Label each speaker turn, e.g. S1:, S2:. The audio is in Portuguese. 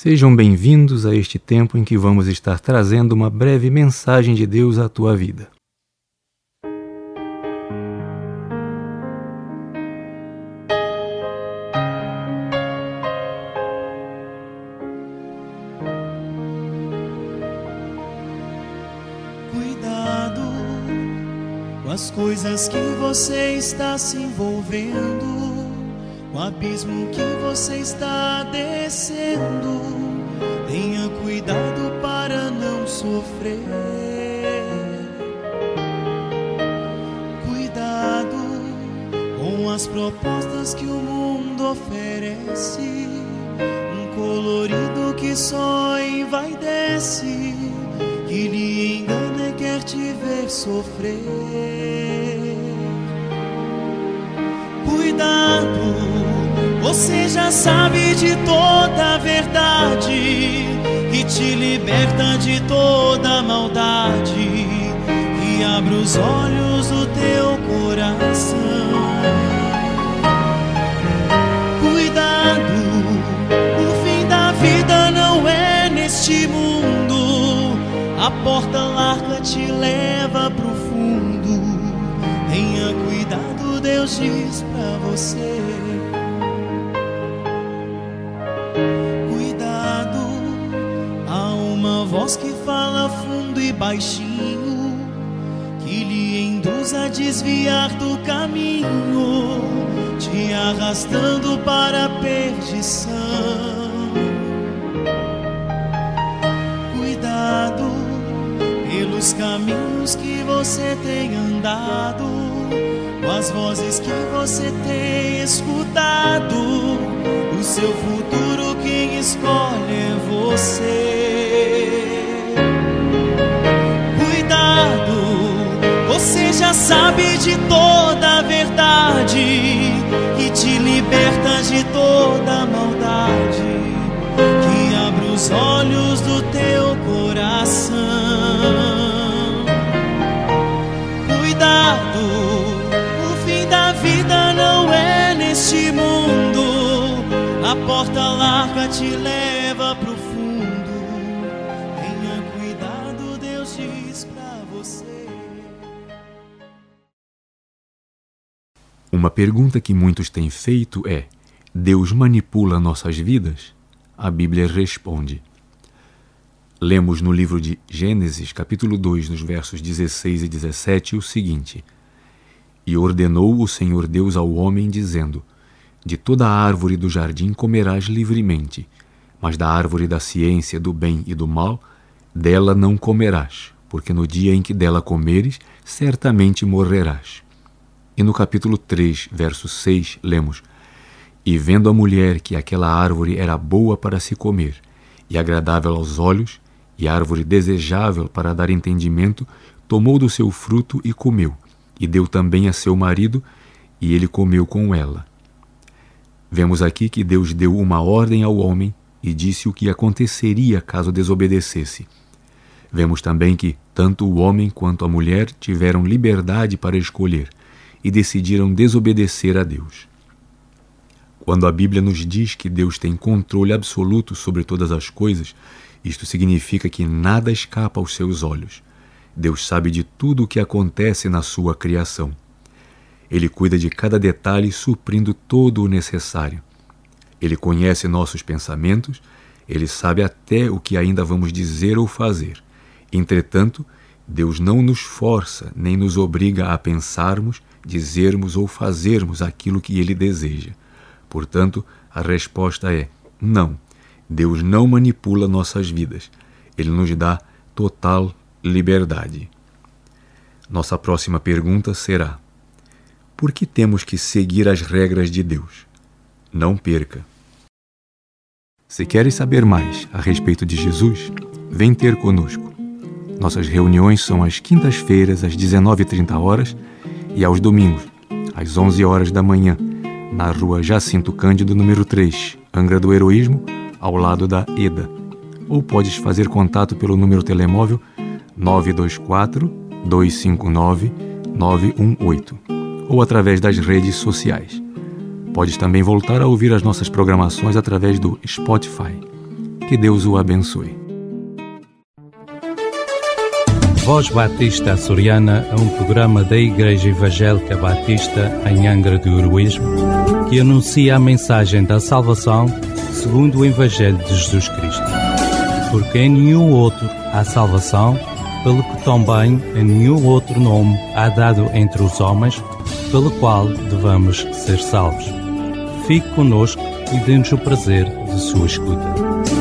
S1: Sejam bem-vindos a este tempo em que vamos estar trazendo uma breve mensagem de Deus à tua vida.
S2: Cuidado com as coisas que você está se envolvendo o abismo que você está descendo. Tenha cuidado para não sofrer. Cuidado com as propostas que o mundo oferece. Um colorido que só envaidece, que lhe engana e quer te ver sofrer cuidado. Você já sabe de toda a verdade e te liberta de toda maldade e abre os olhos do teu coração. Cuidado, o fim da vida não é neste mundo. A porta larga te leva pro Deus diz pra você. Cuidado, há uma voz que fala fundo e baixinho, que lhe induz a desviar do caminho, te arrastando para a perdição. Cuidado pelos caminhos que você tem andado, as vozes que você tem escutado. O seu futuro quem escolhe é você. Cuidado, você já sabe de toda leva pro fundo. Tenha cuidado, Deus diz pra você.
S1: Uma pergunta que muitos têm feito é: Deus manipula nossas vidas? A Bíblia responde. Lemos no livro de Gênesis, capítulo 2, nos versos 16 e 17, o seguinte: E ordenou o Senhor Deus ao homem, dizendo: De toda a árvore do jardim comerás livremente, mas da árvore da ciência do bem e do mal, dela não comerás, porque no dia em que dela comeres, certamente morrerás. E no capítulo 3, verso 6, lemos: E vendo a mulher que aquela árvore era boa para se comer, e agradável aos olhos, e árvore desejável para dar entendimento, tomou do seu fruto e comeu, e deu também a seu marido, e ele comeu com ela. Vemos aqui que Deus deu uma ordem ao homem e disse o que aconteceria caso desobedecesse. Vemos também que tanto o homem quanto a mulher tiveram liberdade para escolher e decidiram desobedecer a Deus. Quando a Bíblia nos diz que Deus tem controle absoluto sobre todas as coisas, isto significa que nada escapa aos seus olhos. Deus sabe de tudo o que acontece na sua criação. Ele cuida de cada detalhe, suprindo todo o necessário. Ele conhece nossos pensamentos, ele sabe até o que ainda vamos dizer ou fazer. Entretanto, Deus não nos força nem nos obriga a pensarmos, dizermos ou fazermos aquilo que ele deseja. Portanto, a resposta é não. Deus não manipula nossas vidas. Ele nos dá total liberdade. Nossa próxima pergunta será: Por que temos que seguir as regras de Deus? Não perca. Se queres saber mais a respeito de Jesus, vem ter conosco. Nossas reuniões são às quintas-feiras, às 19h30 e aos domingos, às 11 horas da manhã, na rua Jacinto Cândido, número 3, Angra do Heroísmo, ao lado da EDA. Ou podes fazer contato pelo número telemóvel 924 259 918 ou através das redes sociais. Podes também voltar a ouvir as nossas programações através do Spotify. Que Deus o abençoe.
S3: Voz Batista Açoriana é um programa da Igreja Evangélica Batista em Angra do Heroísmo que anuncia a mensagem da salvação segundo o Evangelho de Jesus Cristo. Porque em nenhum outro há salvação, pelo que também em nenhum outro nome há dado entre os homens, pelo qual devamos ser salvos. Fique conosco e dê-nos o prazer de sua escuta.